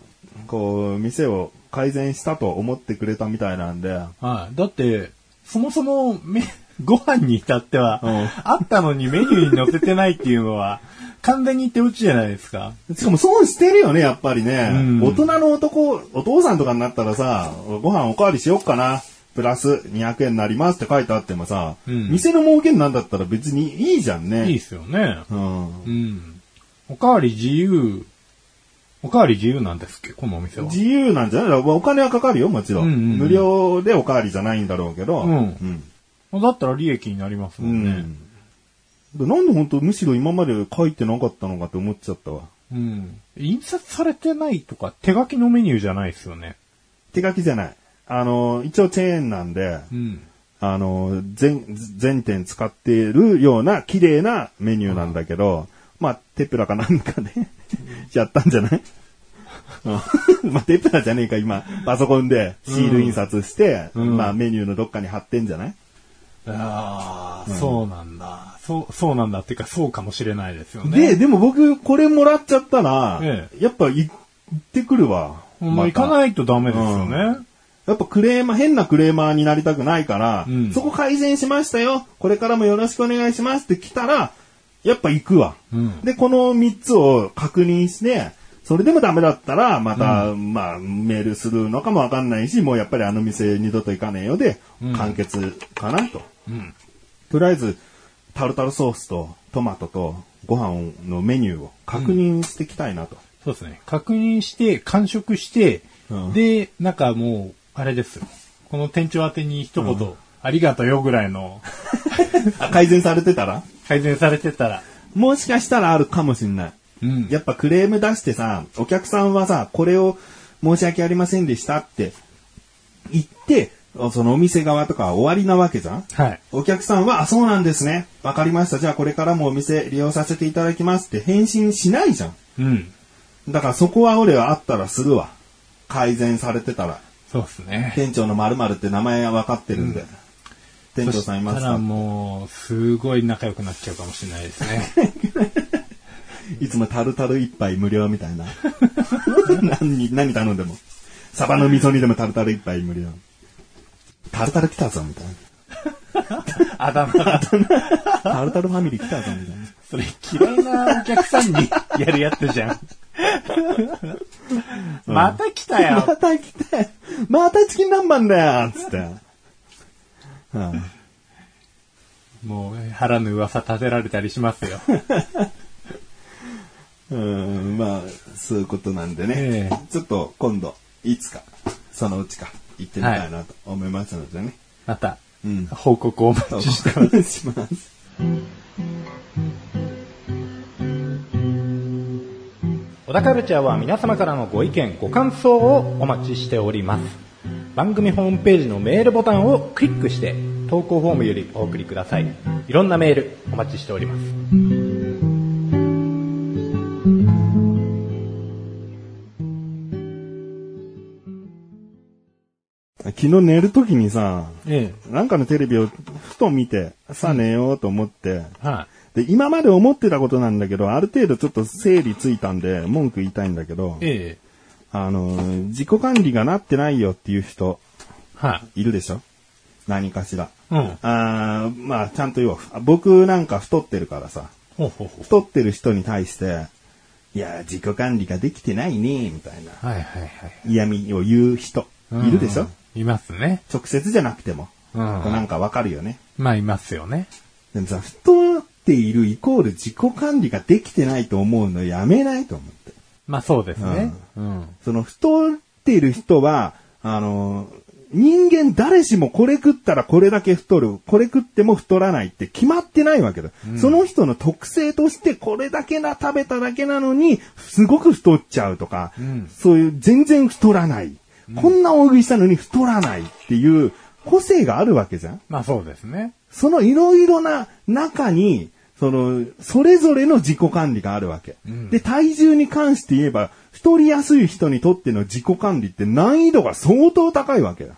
Speaker 2: こう、店を改善したと思ってくれたみたいなんで、
Speaker 1: はい。だって、そもそも、め、ご飯に至っては、
Speaker 2: うん
Speaker 1: あったのにメニューに載せてないっていうのは、完全に手打ちじゃないですか。
Speaker 2: しかも損してるよね、やっぱりね。
Speaker 1: うん
Speaker 2: 大人の男、お父さんとかになったらさ、ご飯おかわりしよっかな。プラス200円になりますって書いてあってもさ、
Speaker 1: うん
Speaker 2: 店の儲けになんだったら別にいいじゃんね。
Speaker 1: いいっすよね。
Speaker 2: うん。
Speaker 1: うん。おかわり自由、おかわり自由なんですっけ？このお店は。
Speaker 2: 自由なんじゃない？お金はかかるよ、もちろん,、
Speaker 1: うんうんうん
Speaker 2: 無料でおかわりじゃないんだろうけど。
Speaker 1: うん
Speaker 2: うん。
Speaker 1: だったら利益になりますもんね。
Speaker 2: でなんで本当むしろ今まで書いてなかったのかって思っちゃったわ。
Speaker 1: うん。印刷されてないとか、手書きのメニューじゃないですよね。
Speaker 2: 手書きじゃない。あの、一応チェーンなんで、
Speaker 1: うん。
Speaker 2: あの、全、全店使っているような綺麗なメニューなんだけど、まあ、テプラかなんかで やったんじゃない？うん。まあ、テプラじゃねえか、今、パソコンでシール印刷して、
Speaker 1: うん。
Speaker 2: まあ、メニューのどっかに貼ってんじゃない？
Speaker 1: ああ、そうなんだ。そう、そうなんだっていうか、そうかもしれないですよ
Speaker 2: で、
Speaker 1: ね。
Speaker 2: でも僕、これもらっちゃったら、
Speaker 1: え
Speaker 2: やっぱ行ってくるわ。
Speaker 1: まあ、行
Speaker 2: た
Speaker 1: かないとダメですよね。
Speaker 2: やっぱクレーマー、変なクレーマーになりたくないから、
Speaker 1: うん。
Speaker 2: そこ改善しましたよ。これからもよろしくお願いしますって来たら、やっぱ行くわ。
Speaker 1: うん
Speaker 2: で、この3つを確認して、それでもダメだったら、また、まあ、メールするのかもわかんないし、もうやっぱりあの店二度と行かねえよで、完結かなと。
Speaker 1: うん。
Speaker 2: とりあえず、タルタルソースとトマトとご飯のメニューを確認していきたいなと。
Speaker 1: そうですね。確認して、完食して、
Speaker 2: うん
Speaker 1: で、なんかもう、あれですよ。この店長宛てに一言、ありがとうよぐらいの
Speaker 2: あ 改善されてたら？
Speaker 1: 改善されてたら、
Speaker 2: もしかしたらあるかもしんない。
Speaker 1: うん。
Speaker 2: やっぱクレーム出してさ、お客さんはさ、これを申し訳ありませんでしたって言って、そのお店側とかは終わりなわけじゃん
Speaker 1: はい。
Speaker 2: お客さんは、あ、そうなんですね。わかりました。じゃあこれからもお店利用させていただきますって返信しないじゃん。
Speaker 1: うん。
Speaker 2: だからそこは俺はあったらするわ。改善されてたら。
Speaker 1: そうですね。
Speaker 2: 店長の〇〇って名前は分かってるんで。店長さんいます
Speaker 1: そしたら
Speaker 2: か？
Speaker 1: もう、すごい仲良くなっちゃうかもしれないですね。
Speaker 2: いつもタルタル一杯無料みたいな。何、何頼んでも。サバの味噌煮でもタルタル一杯無料。タルタル来たぞ、みたい
Speaker 1: あだ名が、
Speaker 2: な。タルタルファミリー来たぞ、みたいな。
Speaker 1: それ嫌いなお客さんにやるやつじゃん。また来たよ。
Speaker 2: また来て、またチキン南蛮だよつって。うん
Speaker 1: もう、腹の噂立てられたりしますよ。
Speaker 2: うん、まあ、そういうことなんでね。
Speaker 1: ええ
Speaker 2: ちょっと今度、いつか、そのうちか、行ってみたいなと思いますのでね。
Speaker 1: また、
Speaker 2: うん。
Speaker 1: 報告をお待
Speaker 2: お
Speaker 1: ちしてます。
Speaker 2: 願いします。
Speaker 1: 小田カルチャーは皆様からのご意見、ご感想をお待ちしております。番組ホームページのメールボタンをクリックして、投稿フォームよりお送りください。いろんなメールお待ちしております。
Speaker 2: 昨日寝るときにさ、
Speaker 1: え
Speaker 2: なんかのテレビをふと見て、さあ寝ようと思って、
Speaker 1: え。は
Speaker 2: で、今まで思ってたことなんだけど、ある程度ちょっと整理ついたんで、文句言いたいんだけど
Speaker 1: い。、ええ。
Speaker 2: あの、自己管理がなってないよっていう人、
Speaker 1: はい
Speaker 2: るでしょ？何かしら。
Speaker 1: い。うん。
Speaker 2: あーまあ、ちゃんと言おう。僕なんか太ってるからさ、
Speaker 1: ほうほうほう。
Speaker 2: 太ってる人に対して、いや、自己管理ができてないね、みたいな
Speaker 1: はいはいはい。
Speaker 2: 嫌味を言う人、いるでしょ、
Speaker 1: うんいますね。
Speaker 2: 直接じゃなくても。
Speaker 1: うん。
Speaker 2: なんかわかるよね。
Speaker 1: まあ、いますよね。
Speaker 2: でもさ、太っているイコール自己管理ができてないと思うのやめないと思って。
Speaker 1: まあ、そうですね。うん。
Speaker 2: その太っている人は、あの、人間誰しもこれ食ったらこれだけ太る、これ食っても太らないって決まってないわけだ。その人の特性としてこれだけな食べただけなのに、すごく太っちゃうとか、
Speaker 1: ん
Speaker 2: そういう全然太らない。こんな大食いしたのに太らないっていう個性があるわけじゃん
Speaker 1: まあ、そうですね。
Speaker 2: そのいろいろな中に、その、それぞれの自己管理があるわけ。
Speaker 1: ん
Speaker 2: で、体重に関して言えば、太りやすい人にとっての自己管理って難易度が相当高いわけだ。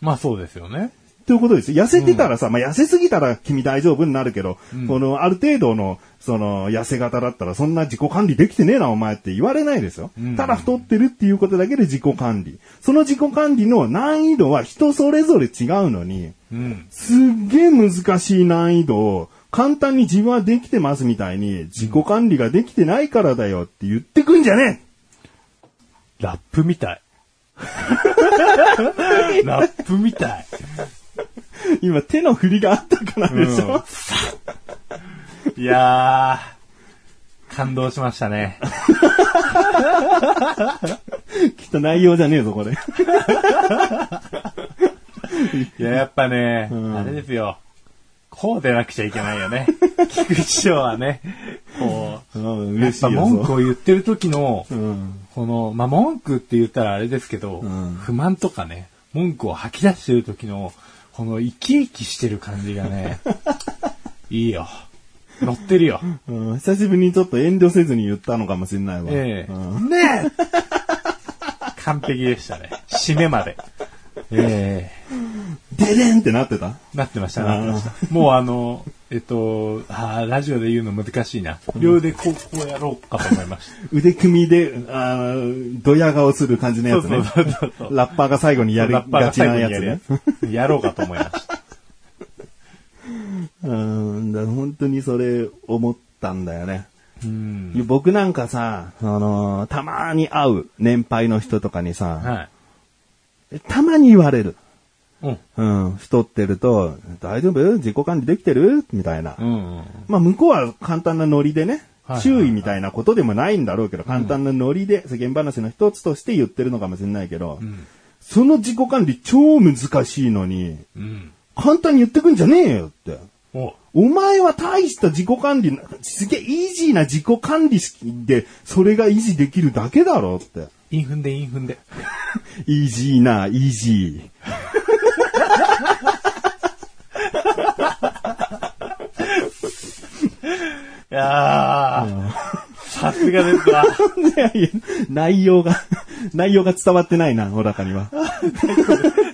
Speaker 1: まあ、そうですよね。
Speaker 2: ということですよ。痩せてたらさ、まあ、痩せすぎたら君大丈夫になるけど、この、ある程度の、その、痩せ型だったら、そんな自己管理できてねえな、お前って言われないですよ。
Speaker 1: ん
Speaker 2: ただ太ってるっていうことだけで自己管理。その自己管理の難易度は人それぞれ違うのに、
Speaker 1: うん。
Speaker 2: すっげえ難しい難易度を簡単に自分はできてますみたいに自己管理ができてないからだよって言ってくんじゃね
Speaker 1: ラップみたい。ラップみたい。
Speaker 2: え今手の振りがあったからでしょ、
Speaker 1: いやー、感動しましたね。
Speaker 2: きっと内容じゃねえぞ、これ。
Speaker 1: いや、やっぱね、
Speaker 2: ん
Speaker 1: あれですよ。こうでなくちゃいけないよね。菊池翔はね、こう、
Speaker 2: うん、
Speaker 1: やっぱ。文句を言ってる時の、
Speaker 2: うん。
Speaker 1: この、まあ、文句って言ったらあれですけど、
Speaker 2: うん
Speaker 1: 不満とかね、文句を吐き出してる時の、この生き生きしてる感じがね、いいよ。乗ってるよ。
Speaker 2: うん久しぶりにちょっと遠慮せずに言ったのかもしれないわ。
Speaker 1: ええ
Speaker 2: うん
Speaker 1: ねえ完璧でしたね。締めまで。ええ
Speaker 2: ででんってなってた？
Speaker 1: なってました、なってました。もうあの、えっと、あーラジオで言うの難しいな。両腕こう、こうやろうかと思いました。
Speaker 2: 腕組みで、あードヤ顔する感じのやつね。
Speaker 1: そうそうそう
Speaker 2: ラッパーが最後にやり
Speaker 1: ラッパーが
Speaker 2: がちな
Speaker 1: 最後にや
Speaker 2: つね
Speaker 1: や。ろうかと思いました。
Speaker 2: うん、だ本当にそれ思ったんだよね。
Speaker 1: うん。
Speaker 2: 僕なんかさ、あのーたまに会う年配の人とかにさ、
Speaker 1: はい。
Speaker 2: たまに言われる。
Speaker 1: うん。
Speaker 2: うん、太ってると、大丈夫？自己管理できてる？みたいな。
Speaker 1: うん。
Speaker 2: まあ、向こうは簡単なノリでね注意みたいなことでもないんだろうけど、簡単なノリで世間話の一つとして言ってるのかもしれないけど、
Speaker 1: ん
Speaker 2: その自己管理超難しいのに、
Speaker 1: うん。
Speaker 2: 簡単に言ってくんじゃねえよって。
Speaker 1: お
Speaker 2: お前は大した自己管理な、すげえイージーな自己管理で、それが維持できるだけだろって。
Speaker 1: インフンでインフンで。
Speaker 2: イージーな、イージ
Speaker 1: いやー、さすがですわ。
Speaker 2: ー。いやいや内容が、内容が伝わってないな、小高には。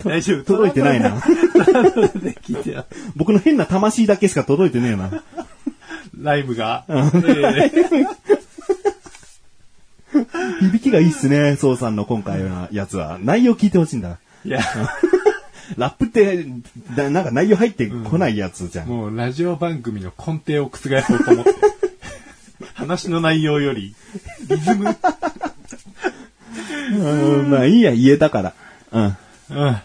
Speaker 1: 大丈夫。
Speaker 2: 届いてないな。
Speaker 1: で聞いてよ
Speaker 2: 僕の変な魂だけしか届いてねえな。
Speaker 1: ライブが。ええ
Speaker 2: 響きがいいっすね、ソウさんの今回のやつは。内容聞いてほしいんだ。
Speaker 1: いや、
Speaker 2: ラップって、だなんか内容入ってこないやつじゃん。
Speaker 1: もうラジオ番組の根底を覆そうと思って。話の内容より、リズム。
Speaker 2: うん、まあいいや、言えたから。うん。
Speaker 1: うん。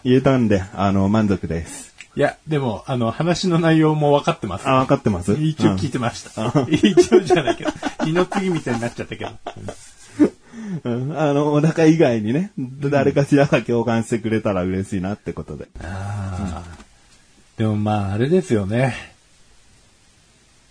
Speaker 2: 言えたんで、あの、満足です。
Speaker 1: いや、でも、あの、話の内容も分かってます。
Speaker 2: あ、わかってます？
Speaker 1: 一応聞いてました。一応じゃないけど、二の次みたいになっちゃったけど。
Speaker 2: うんあの、お腹以外にね、誰かしらが共感してくれたら嬉しいなってことで。
Speaker 1: ああ。でもまあ、あれですよね。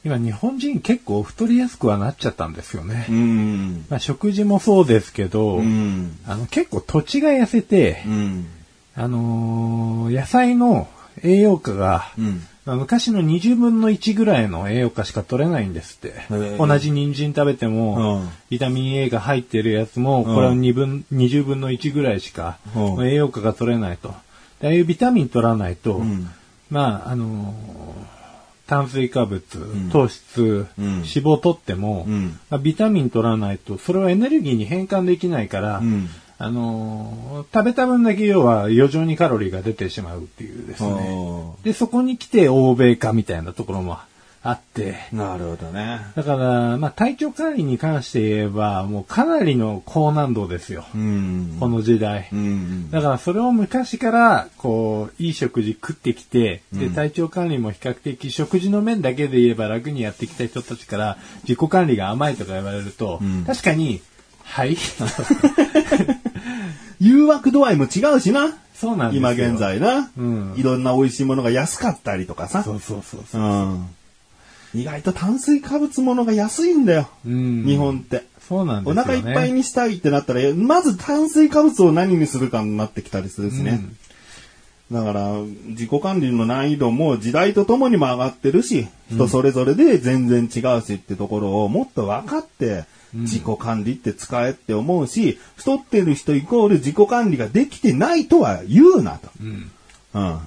Speaker 1: 今、日本人結構太りやすくはなっちゃったんですよね。
Speaker 2: うん。
Speaker 1: まあ、食事もそうですけど、
Speaker 2: うん。
Speaker 1: あの、結構土地が痩せて、
Speaker 2: うん。
Speaker 1: あのー野菜の栄養価が、
Speaker 2: うん。
Speaker 1: まあ昔の20分の1ぐらいの栄養価しか取れないんですって。
Speaker 2: ー
Speaker 1: 同じ人参食べても、
Speaker 2: うん
Speaker 1: ビタミン A が入ってるやつも、これは2分、20分の1ぐらいしか、
Speaker 2: うん
Speaker 1: 栄養価が取れないと。でああいうビタミン取らないと、
Speaker 2: ん
Speaker 1: まあ、あのー炭水化物、
Speaker 2: ん。
Speaker 1: 糖質、
Speaker 2: うん。
Speaker 1: 脂肪取っても、
Speaker 2: うん。
Speaker 1: まあビタミン取らないと、それはエネルギーに変換できないから、
Speaker 2: うん。
Speaker 1: あのー食べた分だけ要は余剰にカロリーが出てしまうっていうですね。
Speaker 2: お
Speaker 1: で、そこに来て欧米化みたいなところもあって、
Speaker 2: ーなるほどね。
Speaker 1: だから、まあ体調管理に関して言えば、もうかなりの高難度ですよ。
Speaker 2: うん。
Speaker 1: この時代。
Speaker 2: うん。
Speaker 1: だからそれを昔から、こう、いい食事食ってきて、で、体調管理も比較的食事の面だけで言えば楽にやってきた人たちから、自己管理が甘いとか言われると、
Speaker 2: ん
Speaker 1: 確かに、はい。
Speaker 2: 誘惑度合いも違うしな。
Speaker 1: そうなんですよ。
Speaker 2: 今現。在な。
Speaker 1: うん
Speaker 2: いろんな美味しいものが安かったりとかさ。
Speaker 1: そうそうそうそう。
Speaker 2: うん。意外と炭水化物ものが安いんだよ。
Speaker 1: うん。
Speaker 2: 日本って。
Speaker 1: そうなんですよ、ね。
Speaker 2: お腹いっぱいにしたいってなったら、まず炭水化物を何にするかになってきたりするしね。だから、自己管理の難易度も時代とともにも上がってるし、人それぞれで全然違うしってところをもっと分かって、自己管理って使えって思うし、太ってる人イコール自己管理ができてないとは言うなと。
Speaker 1: うん。
Speaker 2: うん。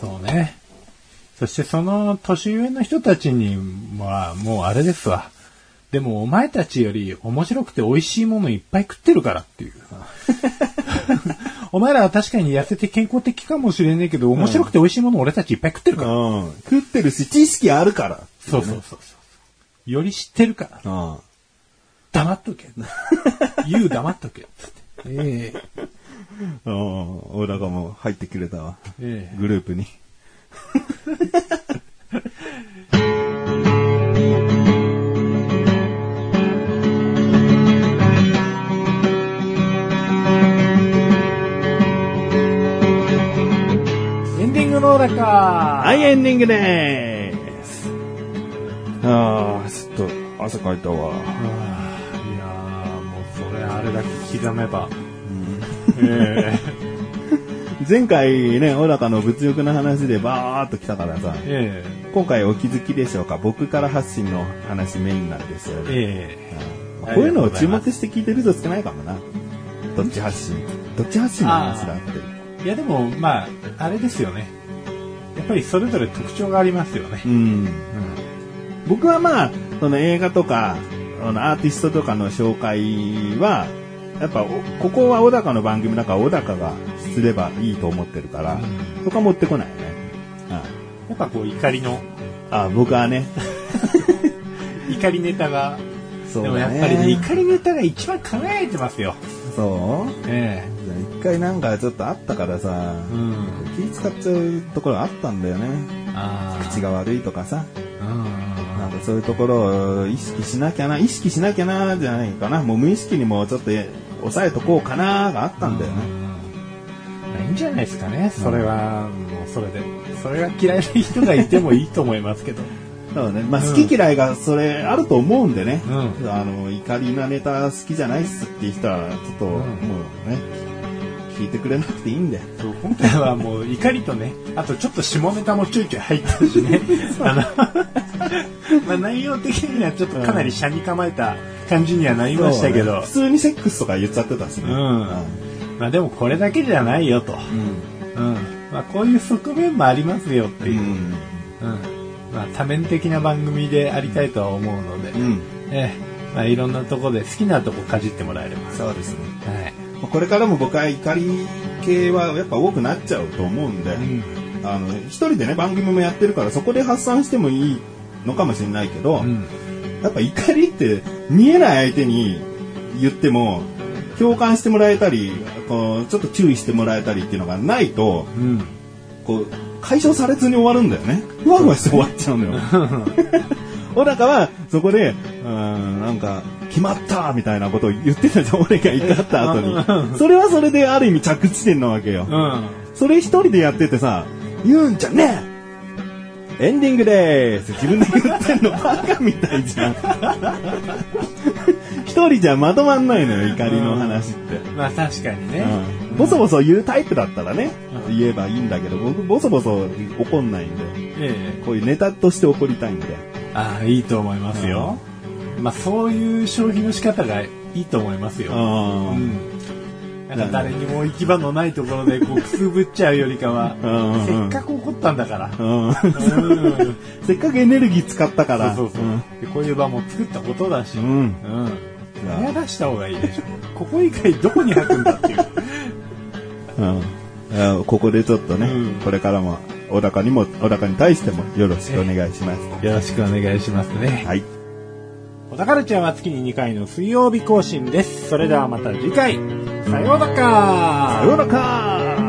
Speaker 1: そうね。そしてその年上の人たちにはもうあれですわ。でもお前たちより面白くて美味しいものいっぱい食ってるからっていう。お前らは確かに痩せて健康的かもしれねえけど、面白くて美味しいもの俺たちいっぱい食ってるから。
Speaker 2: うん。食ってるし、知識あるから。
Speaker 1: そうそうそうそう。より知ってるから。
Speaker 2: うん。
Speaker 1: 黙っとけ。言う黙っとけ。つってええ
Speaker 2: うん。俺らがもう入ってくれたわ。
Speaker 1: ええ
Speaker 2: グループに。
Speaker 1: エンディングのだか
Speaker 2: はい、エンディングでーす。ああ、ちょっと、汗かいたわ。
Speaker 1: いやーもうそれあれだけ刻めば。え
Speaker 2: 前回ね、小高の物欲の話でバーっと来たからさ、
Speaker 1: え
Speaker 2: 今回お気づきでしょうか？僕から発信の話メインなんですよ
Speaker 1: え
Speaker 2: ね。
Speaker 1: え
Speaker 2: こういうのを注目して聞いてる人少ないかもな。どっち発信？どっち発信の話だって。
Speaker 1: えいやでも、まあ、あれですよね。やっぱりそれぞれ特徴がありますよね。
Speaker 2: うん。僕はまあ、その映画とか、あのアーティストとかの紹介は、やっぱ、おここは小高の番組だから小高がすればいいと思ってるから、そこは持ってこないね。
Speaker 1: やっぱこう怒りの、
Speaker 2: ああ僕はね、
Speaker 1: 怒りネタが、
Speaker 2: そう
Speaker 1: でもやっぱりね、怒りネタが一番輝いてますよ。
Speaker 2: そう？
Speaker 1: え
Speaker 2: 一回なんかちょっとあったからさ、
Speaker 1: えうん。
Speaker 2: 気使っちゃうところあったんだよね。
Speaker 1: あ
Speaker 2: 口が悪いとかさ、
Speaker 1: うん。
Speaker 2: なんかそういうところを意識しなきゃな、意識しなきゃな、じゃないかな。もう無意識にもうちょっと抑えとこうかな、があったんだよね。
Speaker 1: まあいいんじゃないですかね。それは、もうそれで。それが嫌いな人がいてもいいと思いますけど。
Speaker 2: そうね。まあ、
Speaker 1: うん
Speaker 2: 好き嫌いがそれあると思うんでね。
Speaker 1: うん
Speaker 2: あの、怒りなネタ好きじゃないっすっていう人は、ちょっと、もうね、聞いてくれなくていいんで。
Speaker 1: そう今回はもう怒りとね、あとちょっと下ネタもちょいちょい入ってるしね。あの、まあ内容的にはちょっとかなり車に構えた感じにはなりましたけど
Speaker 2: 普。通にセックスとか言っちゃってたしね。
Speaker 1: うんまあでもこれだけじゃないよと。うん。まあこういう側面もありますよっていう。
Speaker 2: うん。
Speaker 1: うん。まあ多面的な番組でありたいとは思うので、
Speaker 2: うん。
Speaker 1: ええ、まあいろんなとこで好きなとこかじってもらえれば。
Speaker 2: そうですね。
Speaker 1: はい。
Speaker 2: これからも僕は怒り系はやっぱ多くなっちゃうと思うんで、
Speaker 1: うん。
Speaker 2: あの、一人でね、番組もやってるから、そこで発散してもいいのかもしれないけど、
Speaker 1: うん。
Speaker 2: やっぱ怒りって見えない相手に言っても、共感してもらえたり、こう、ちょっと注意してもらえたりっていうのがないと、
Speaker 1: うん。
Speaker 2: こう、解消されずに終わるんだよね。ふわふわして終わっちゃうのよ。小高は、そこで、うん、なんか、決まったみたいなことを言ってたじゃん、俺が怒った後に。それはそれである意味着地点なわけよ。
Speaker 1: うん。
Speaker 2: それ一人でやっててさ、言うんじゃねえエンディングでーす自分で言ってんのバカみたいじゃん。一人じゃまとまんないのよ、怒りの話って。
Speaker 1: まあ確かにね。
Speaker 2: うん、ボソボソ言うタイプだったらね、言えばいいんだけど、僕ボソボソ怒んないんで、
Speaker 1: ええ。
Speaker 2: こういうネタとして怒りたいんで。
Speaker 1: ああ、いいと思いますよ。まあそういう消費の仕方がいいと思いますよ。
Speaker 2: あ
Speaker 1: うん。なんか誰にも行き場のないところでこう くすぶっちゃうよりかは
Speaker 2: うん、
Speaker 1: せっかく怒ったんだから。
Speaker 2: うん
Speaker 1: うん。
Speaker 2: せっかくエネルギー使ったから。
Speaker 1: そうそうそう、でこういう場も作ったことだし、
Speaker 2: うん。
Speaker 1: うん。や出した方がいいでしょ。ここ以外どこに吐くんだっていう。
Speaker 2: うんここでちょっとね、
Speaker 1: うん
Speaker 2: これからも、小高にも、小高に対してもよろしくお願いします。
Speaker 1: よろしくお願いしますね。
Speaker 2: はい。
Speaker 1: 小田カルチャーは月に2回の水曜日更新です。それではまた次回。さようなら
Speaker 2: さようなら